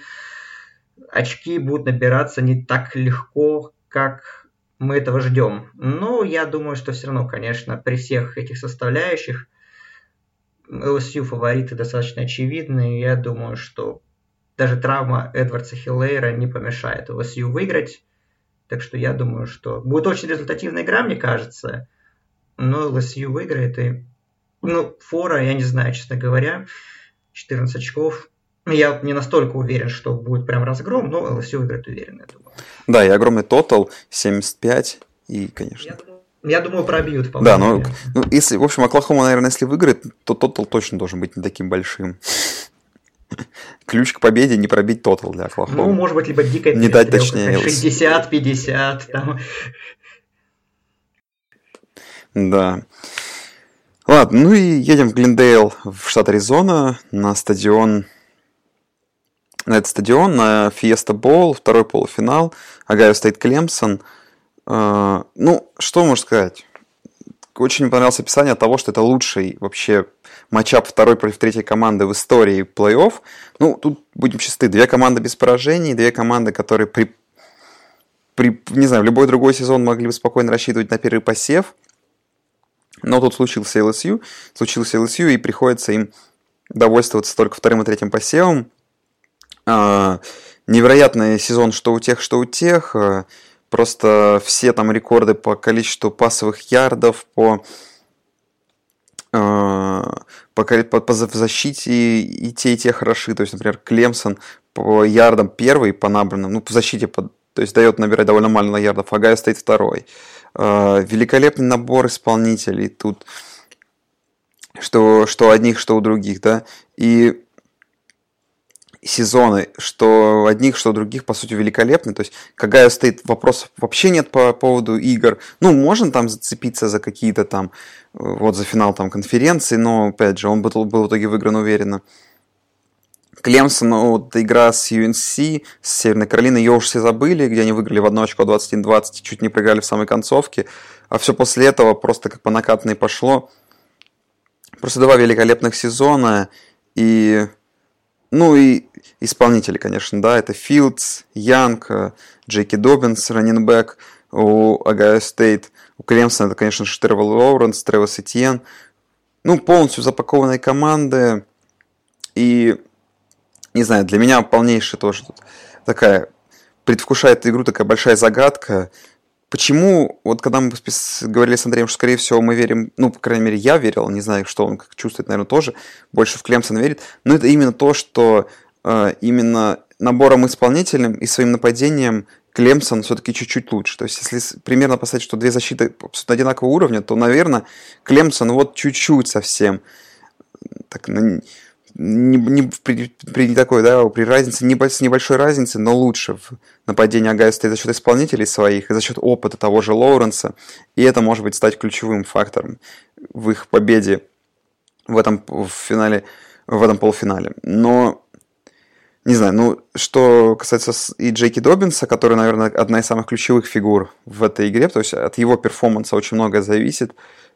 очки будут набираться не так легко, как мы этого ждем. Но я думаю, что все равно, конечно, при всех этих составляющих LSU фавориты достаточно очевидны. Я думаю, что даже травма Эдвардса Хиллейра не помешает LSU выиграть. Так что я думаю, что будет очень результативная игра, мне кажется. Но LSU выиграет. И, ну, фора, я не знаю, честно говоря. 14 очков я не настолько уверен, что будет прям разгром, но ЛСЮ выиграет уверенно, я думаю. Да, и огромный тотал 75, и, конечно... Я думаю, я думаю пробьют, Да, но ну, если, в общем, Оклахома, наверное, если выиграет, то тотал точно должен быть не таким большим. Ключ к победе не пробить тотал для Оклахомы. Ну, может быть, либо дикая Не дать точнее. 60-50, там. Да. Ладно, ну и едем в Глендейл, в штат Аризона, на стадион на этот стадион, на Фиеста Боул, второй полуфинал, Огайо Стейт Клемсон. Ну, что можно сказать? очень понравилось описание того, что это лучший вообще матчап второй против третьей команды в истории плей-офф. Ну, тут будем чисты. Две команды без поражений, две команды, которые при, при, не знаю, в любой другой сезон могли бы спокойно рассчитывать на первый посев. Но тут случился LSU, случился LSU, и приходится им довольствоваться только вторым и третьим посевом. А, невероятный сезон что у тех, что у тех. А, просто все там рекорды по количеству пасовых ярдов, по а, по, по, по защите и те, и те хороши. То есть, например, Клемсон по ярдам первый по набранным, ну, по защите, по, то есть дает набирать довольно мало ярдов, а Гайо стоит второй. Великолепный набор исполнителей тут, что, что одних, что у других, да. И сезоны, что одних, что других, по сути, великолепны. То есть, когда стоит вопросов вообще нет по поводу игр. Ну, можно там зацепиться за какие-то там, вот за финал там конференции, но, опять же, он был, был в итоге выигран уверенно. Клемсон, ну, вот игра с UNC, с Северной Каролиной, ее уже все забыли, где они выиграли в одно очко 21-20, чуть не проиграли в самой концовке. А все после этого просто как по накатанной пошло. Просто два великолепных сезона. И ну и исполнители, конечно, да, это Филдс, Янг, э, Джеки Добинс, раннинбэк у Огайо Стейт, у Клемсона это, конечно же, Тревор Лоуренс, Трэвис Этьен. Ну, полностью запакованные команды. И, не знаю, для меня полнейшая тоже тут такая предвкушает игру такая большая загадка. Почему, вот когда мы говорили с Андреем, что, скорее всего, мы верим, ну, по крайней мере, я верил, не знаю, что он как чувствует, наверное, тоже, больше в Клемсон верит, но это именно то, что э, именно набором исполнителем и своим нападением Клемсон все-таки чуть-чуть лучше. То есть, если примерно поставить, что две защиты одинакового уровня, то, наверное, Клемсон вот чуть-чуть совсем так, не, не, при, при такой, да, при разнице, не, с небольшой разницей, но лучше в нападении Огайо Стейт за счет исполнителей своих и за счет опыта того же Лоуренса. И это может быть стать ключевым фактором в их победе в этом в финале, в этом полуфинале. Но не знаю, ну, что касается и Джей Кей Доббинса, который, наверное, одна из самых ключевых фигур в этой игре, то есть от его перформанса очень многое зависит,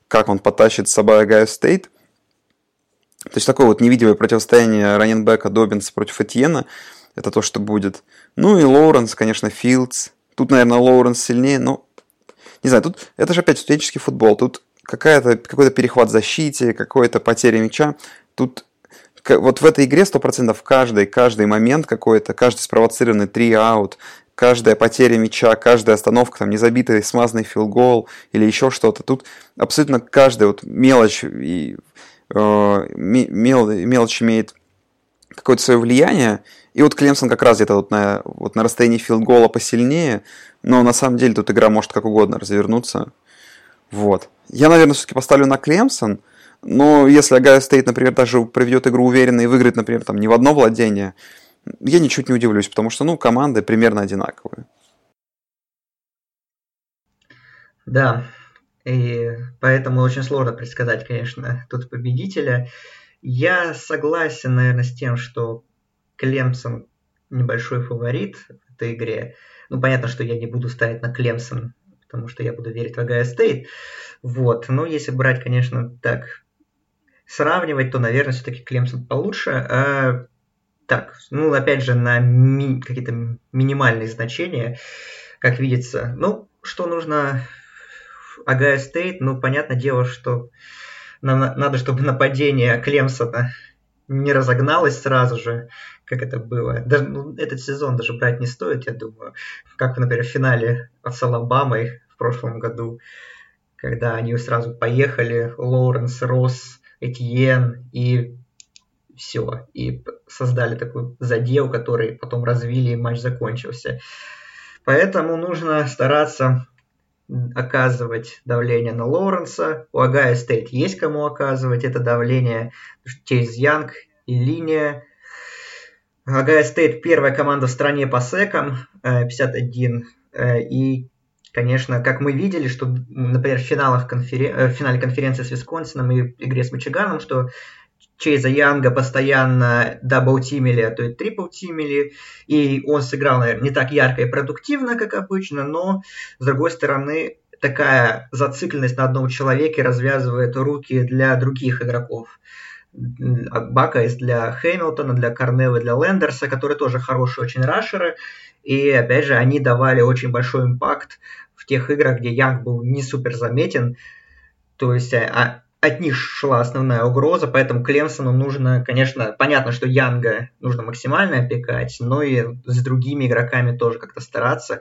как он потащит с собой Огайо Стейт – то есть такое вот невидимое противостояние раннинбека Доббинса против Этьена. Это то, что будет. Ну и Лоуренс, конечно, Филдс. Тут, наверное, Лоуренс сильнее, но... Не знаю, тут это же опять студенческий футбол. Тут какая-то, какой-то перехват в защите, какой-то потеря мяча. Тут вот в этой игре 100% каждый, каждый момент какой-то, каждый спровоцированный три аут, каждая потеря мяча, каждая остановка, там, незабитый смазанный филгол или еще что-то. Тут абсолютно каждая вот мелочь и мел, мелочь имеет какое-то свое влияние. И вот Клемсон как раз где-то вот на, вот на расстоянии филдгола посильнее, но на самом деле тут игра может как угодно развернуться. Вот. Я, наверное, все-таки поставлю на Клемсон, но если Огайо Стейт, например, даже проведет игру уверенно и выиграет, например, там не в одно владение, я ничуть не удивлюсь, потому что, ну, команды примерно одинаковые. Да, и поэтому очень сложно предсказать, конечно, тут победителя. Я согласен, наверное, с тем, что Клемсон небольшой фаворит в этой игре. Ну, понятно, что я не буду ставить на Клемсон, потому что я буду верить в Огайо Стейт. Вот. Но если брать, конечно, так, сравнивать, то, наверное, все-таки Клемсон получше. А, так, ну, опять же, на ми- какие-то минимальные значения, как видится. Ну, что нужно Огайо Стейт, ну, понятное дело, что нам надо, чтобы нападение Клемсона не разогналось сразу же, как это было. Даже, ну, этот сезон даже брать не стоит, я думаю. Как, например, в финале с Алабамой в прошлом году, когда они сразу поехали, Лоуренс, Росс, Этьен и все. И создали такой задел, который потом развили, и матч закончился. Поэтому нужно стараться оказывать давление на Лоуренса. У Агая Стейт есть кому оказывать это давление. Чейз Янг и линия. Огайо Стейт первая команда в стране по секам, 51. Э, э, и, конечно, как мы видели, что, например, в, финалах конферен... Э, в финале конференции с Висконсином и игре с Мичиганом, что Чейза Янга постоянно дабл-тимили, а то и трипл-тимили, и он сыграл, наверное, не так ярко и продуктивно, как обычно, но, с другой стороны, такая зацикленность на одном человеке развязывает руки для других игроков. Бака для Хэмилтона, для Корнелла, для Лендерса, которые тоже хорошие очень рашеры. И опять же, они давали очень большой импакт в тех играх, где Янг был не супер заметен. То есть а, а от них шла основная угроза, поэтому Клемсону нужно, конечно, понятно, что Янга нужно максимально опекать, но и с другими игроками тоже как-то стараться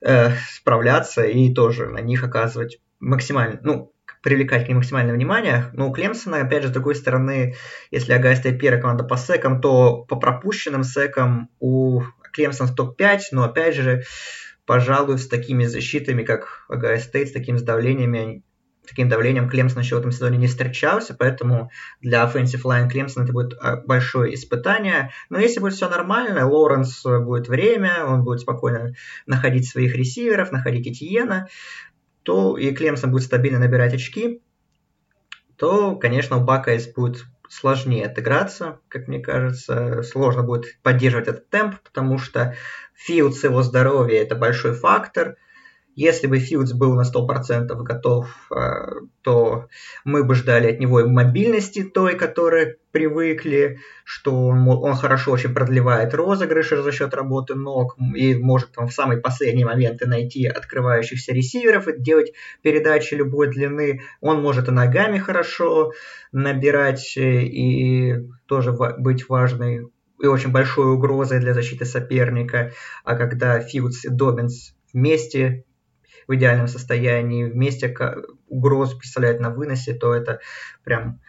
э, справляться и тоже на них оказывать максимально, ну, привлекать к ним максимальное внимание. Но у Клемсона, опять же, с другой стороны, если Стейт первая команда по секам, то по пропущенным секам у Клемсон в топ-5, но опять же, пожалуй, с такими защитами, как Огайо Стейт, с такими давлениями, таким давлением Клемсон еще в этом сезоне не встречался, поэтому для offensive line Клемсон это будет а, большое испытание. Но если будет все нормально, Лоренс будет время, он будет спокойно находить своих ресиверов, находить Этьена, то и Клемсон будет стабильно набирать очки, то, конечно, у Buckeyes будет сложнее отыграться, как мне кажется. Сложно будет поддерживать этот темп, потому что Филдс его здоровье – это большой фактор – если бы Филдс был на 100% готов, э, то мы бы ждали от него и мобильности той, которой привыкли, что он, хорошо очень продлевает розыгрыши за счет работы ног и может там в самые последние моменты найти открывающихся ресиверов и делать передачи любой длины. Он может и ногами хорошо набирать э, и тоже быть важной и очень большой угрозой для защиты соперника. А когда Филдс и Добинс вместе в идеальном состоянии, вместе угрозу представляет на выносе, то это прям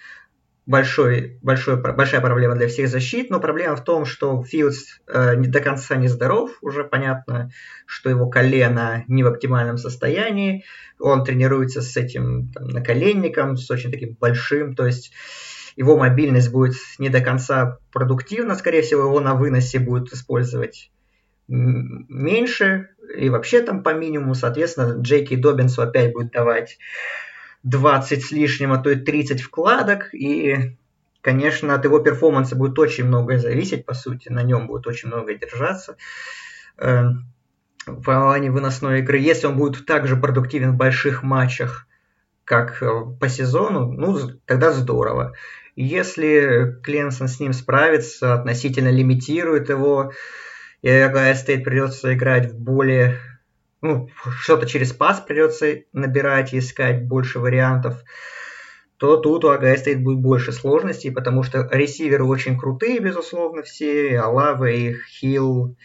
большой, большой, большая проблема для всех защит, но проблема в том, что Филдс э, не до конца не здоров, уже понятно, что его колено не в оптимальном состоянии, он тренируется с этим там, наколенником, с очень таким большим, то есть его мобильность будет не до конца продуктивна, скорее всего, его на выносе будут использовать меньше, и вообще там по минимуму, соответственно, Джеки Добинсу опять будет давать 20 с лишним, а то и 30 вкладок, и, конечно, от его перформанса будет очень многое зависеть, по сути, на нем будет очень многое держаться э, в плане выносной игры. Если он будет также продуктивен в больших матчах, как э, по сезону, ну, тогда здорово. Если Кленсон с ним справится, относительно лимитирует его, и Ohio State придется играть в более... Ну, что-то через пас придется набирать, искать больше вариантов, то тут у Ohio State будет больше сложностей, потому что ресиверы очень крутые, безусловно, все, и Алава, и Хилл,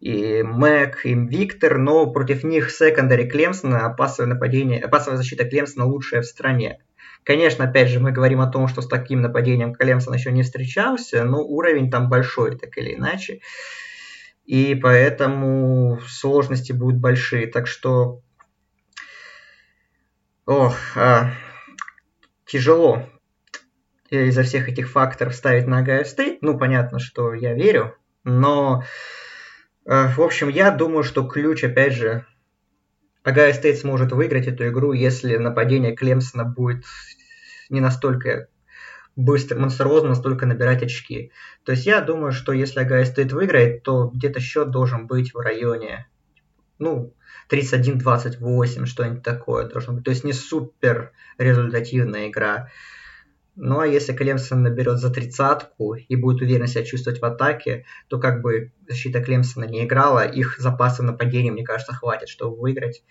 и Мэг, и Виктор, но против них секондари Клемсона, пасовое нападение, пасовая защита Клемсона лучшая в стране. Конечно, опять же, мы говорим о том, что с таким нападением Клемсон еще не встречался, но уровень там большой, так или иначе и поэтому сложности будут большие. Так что ох, а, тяжело из-за всех этих факторов ставить на Ohio State. Ну, понятно, что я верю, но, э, в общем, я думаю, что ключ, опять же, Ohio State сможет выиграть эту игру, если нападение Клемсона будет не настолько быстро, монструозно настолько набирать очки. То есть я думаю, что если Огайо Стейт выиграет, то где-то счет должен быть в районе, ну, 31-28, что-нибудь такое должно быть. То есть не супер результативная игра. Ну а если Клемсон наберет за тридцатку и будет уверенно себя чувствовать в атаке, то как бы защита Клемсона не играла, их запасов нападения, мне кажется, хватит, чтобы выиграть.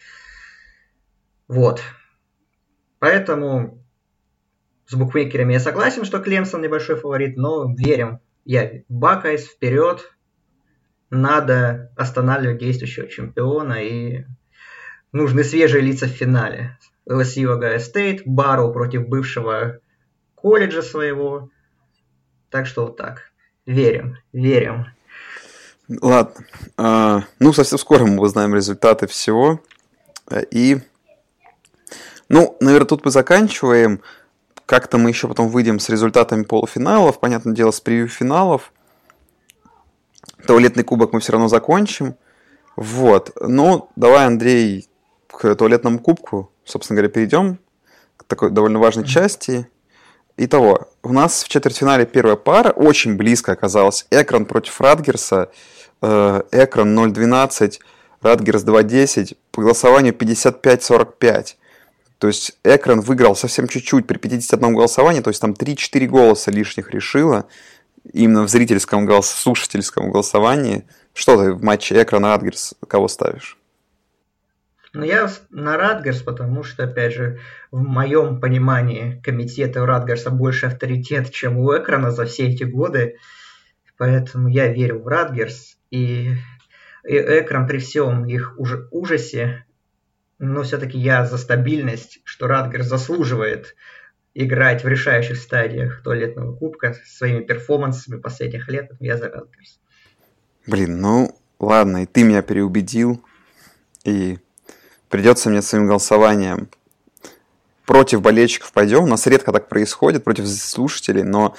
Вот. Поэтому с букмекерами я согласен, что Клемсон небольшой фаворит, но верим. Я Buckeyes вперед. Надо останавливать действующего чемпиона и нужны свежие лица в финале. LSU Ohio State, Бару против бывшего колледжа своего. Так что вот так. Верим, верим. Ладно. А, ну, совсем скоро мы узнаем результаты всего. И, ну, наверное, тут мы заканчиваем. Как-то мы еще потом выйдем с результатами полуфиналов, понятное дело, с превью финалов. Туалетный кубок мы все равно закончим. Вот. Ну, давай, Андрей, к туалетному кубку, собственно говоря, перейдем к такой довольно важной части. Итого, у нас в четвертьфинале первая пара, очень близко оказалась. Экран против Радгерса. Э, Экран 0-12. Радгерс 2.10, по голосованию 55-45. То есть Экран выиграл совсем чуть-чуть при 51 голосовании, то есть там 3-4 голоса лишних решила именно в зрительском голос, слушательском голосовании. Что ты в матче Экран Радгерс кого ставишь? Ну, я на Радгерс, потому что, опять же, в моем понимании комитета у Радгерса больше авторитет, чем у Экрана за все эти годы. Поэтому я верю в Радгерс. И, и Экран при всем их уж, ужасе, но все-таки я за стабильность, что Радгерс заслуживает играть в решающих стадиях туалетного кубка своими перформансами последних лет. Я за Радгерс. Блин, ну ладно, и ты меня переубедил. И придется мне своим голосованием против болельщиков пойдем. У нас редко так происходит, против слушателей, но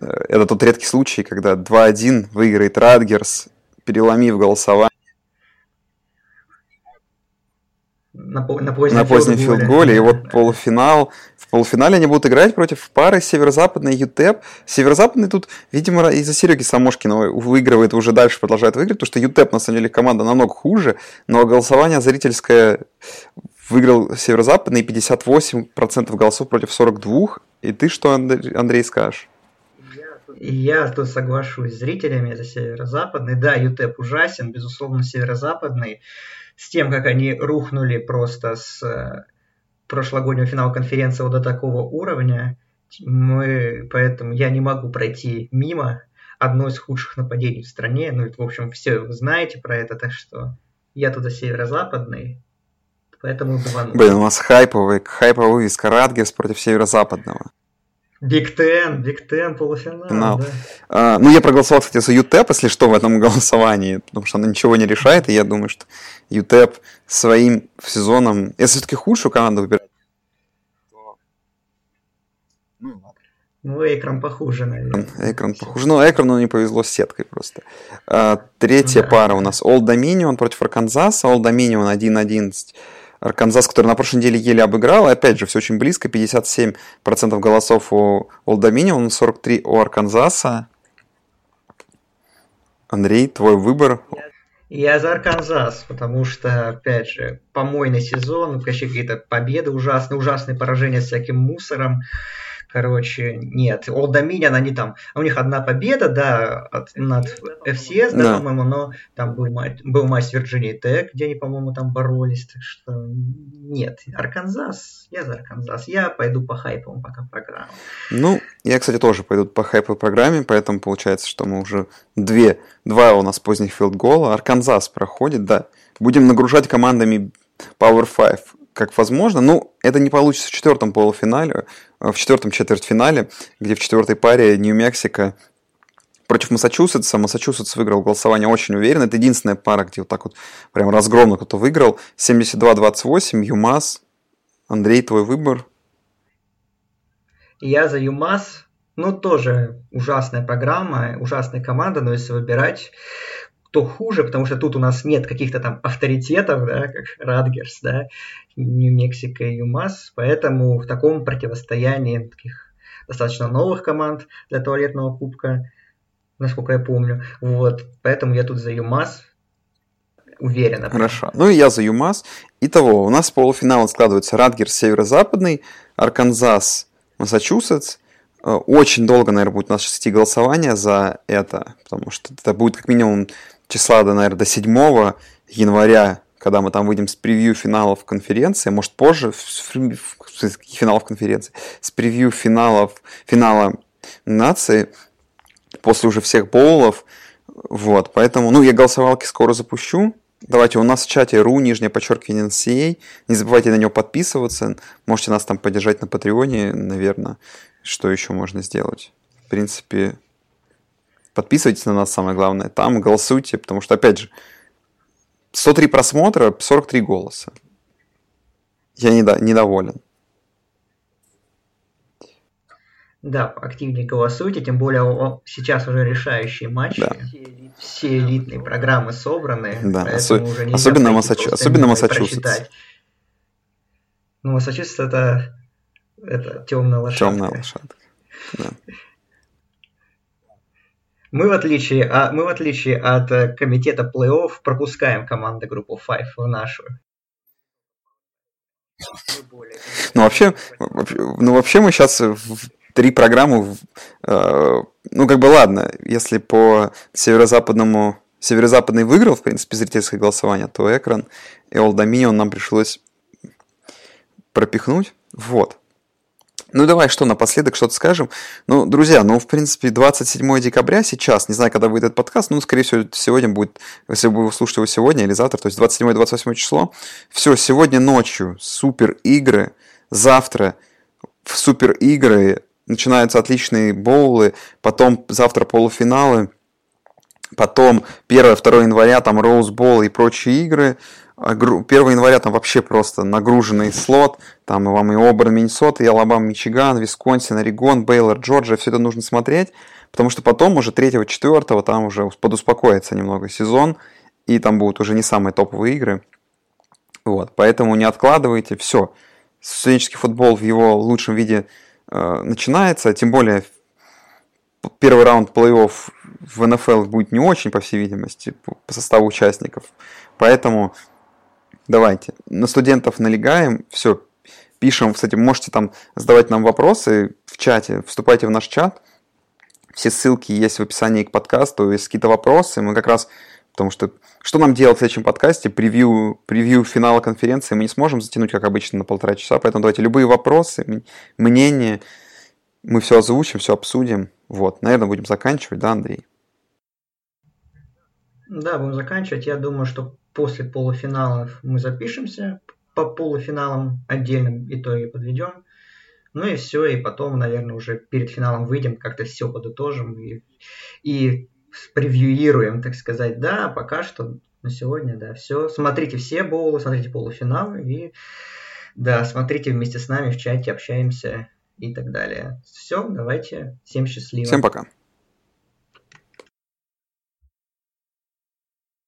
э, это тот редкий случай, когда 2-1 выиграет Радгерс, переломив голосование. На, на позднем, на позднем филдголе. И вот полуфинал. В полуфинале они будут играть против пары северо-западной ЮТЭП. Северо-западный тут, видимо, из-за Сереги Самошкина выигрывает, уже дальше продолжает выиграть, потому что ЮТЭП, на самом деле, команда намного хуже, но голосование зрительское выиграл северо-западный, 58% голосов против 42. И ты что, Андрей, скажешь? Я тут соглашусь с зрителями за северо-западный. Да, ЮТЭП ужасен, безусловно, северо-западный с тем, как они рухнули просто с э, прошлогоднего финала конференции вот до такого уровня, мы, поэтому я не могу пройти мимо одной из худших нападений в стране. Ну, в общем, все вы знаете про это, так что я туда северо-западный, поэтому 2 Блин, у нас хайповый, хайповый вывеска Ратгерс против северо-западного. Big Ten, Big Ten, полуфинал. Финал. Да. А, ну, я проголосовал, кстати, за UTEP, если что, в этом голосовании, потому что она ничего не решает, и я думаю, что ЮТЭП своим сезоном, если все-таки худшую команду выбирать, Ну, экран похуже, наверное. Экран похуже. Ну, экрану не повезло с сеткой просто. А, третья да. пара у нас All Dominion против Арканзаса. All Dominion 1-11. Арканзас, который на прошлой неделе еле обыграл. И опять же, все очень близко. 57% голосов у Old Dominion, 43% у Арканзаса. Андрей, твой выбор. Я за Arkansas, потому что, опять же, помойный сезон, вообще какие-то победы ужасные, ужасные поражения с всяким мусором. Короче, нет. Old Dominion, они там... У них одна победа, да, от, над FCS, да, да. по-моему, но там был матч, был матч с Virginia Tech, где они, по-моему, там боролись. Так что нет. Arkansas, я за Arkansas. Я пойду по хайповым пока программам. Ну, я, кстати, тоже пойду по хайповой программе, поэтому получается, что мы уже две, два у нас поздних филдгола. Арканзас проходит, да. Будем нагружать командами Power 5 как возможно. Ну, это не получится в четвертом полуфинале, э, в четвертом четвертьфинале, где в четвертой паре Нью-Мексико против Массачусетса. Массачусетс выиграл голосование очень уверенно. Это единственная пара, где вот так вот прям разгромно кто-то выиграл. 72-28, ЮМАС. Андрей, твой выбор? Я за ЮМАС. Ну, тоже ужасная программа, ужасная команда, но если выбирать, кто хуже, потому что тут у нас нет каких-то там авторитетов, да, как Радгерс, да, Нью-Мексико и ЮМАС, поэтому в таком противостоянии таких достаточно новых команд для туалетного кубка, насколько я помню, вот, поэтому я тут за ЮМАС, уверенно. Хорошо. Ну и я за ЮМАС. Итого, у нас полуфинал складывается Радгерс северо-западный, Арканзас, Массачусетс, э, очень долго, наверное, будет у нас идти голосование за это, потому что это будет как минимум числа, наверное, до 7 января, когда мы там выйдем с превью финалов конференции, может позже, финалов конференции, с превью финалов, финала нации, после уже всех боулов, вот, поэтому, ну, я голосовалки скоро запущу, Давайте, у нас в чате ру, нижнее подчеркивание NCA. Не забывайте на него подписываться. Можете нас там поддержать на Патреоне, наверное. Что еще можно сделать? В принципе, Подписывайтесь на нас, самое главное. Там голосуйте, потому что, опять же, 103 просмотра, 43 голоса. Я недо, недоволен. Да, активнее голосуйте, тем более сейчас уже решающие матчи. Да. Все элитные программы собраны. Да, осо- уже особенно, Массачу- особенно Массачусетс. Ну, Массачусетс это, это темная лошадка. Темная лошадка. Да. Мы в отличие, а, мы в отличие от э, комитета плей-офф пропускаем команды группу Five в нашу. Ну вообще, ну вообще мы сейчас в три программы, э, ну как бы ладно, если по северо-западному, северо-западный выиграл, в принципе, зрительское голосование, то экран и Old Dominion нам пришлось пропихнуть. Вот. Ну давай, что напоследок что-то скажем. Ну, друзья, ну, в принципе, 27 декабря сейчас, не знаю, когда выйдет этот подкаст, ну, скорее всего, сегодня будет, если вы слушаете его сегодня или завтра, то есть 27-28 число. Все, сегодня ночью супер игры, завтра в супер игры начинаются отличные боулы, потом завтра полуфиналы, потом 1-2 января там Роуз Болл и прочие игры, 1 января там вообще просто нагруженный слот. Там и вам и Оберн, Миннесота, и Алабама, Мичиган, Висконсин, Орегон, Бейлор, Джорджия. Все это нужно смотреть. Потому что потом уже 3-4 там уже подуспокоится немного сезон. И там будут уже не самые топовые игры. Вот, поэтому не откладывайте. Все. Студенческий футбол в его лучшем виде э, начинается. Тем более первый раунд плей-офф в НФЛ будет не очень, по всей видимости, по составу участников. Поэтому Давайте. На студентов налегаем. Все, пишем. Кстати, можете там задавать нам вопросы в чате. Вступайте в наш чат. Все ссылки есть в описании к подкасту. Есть какие-то вопросы. Мы как раз... Потому что что нам делать в следующем подкасте? Превью, превью финала конференции мы не сможем затянуть, как обычно, на полтора часа. Поэтому давайте любые вопросы, мнения. Мы все озвучим, все обсудим. Вот, наверное, будем заканчивать, да, Андрей? Да, будем заканчивать. Я думаю, что после полуфиналов мы запишемся, по полуфиналам отдельным итоги подведем. Ну и все, и потом, наверное, уже перед финалом выйдем, как-то все подытожим и, и превьюируем, так сказать. Да, пока что на сегодня, да, все. Смотрите все боулы, смотрите полуфиналы и, да, смотрите вместе с нами в чате, общаемся и так далее. Все, давайте. Всем счастливо. Всем пока.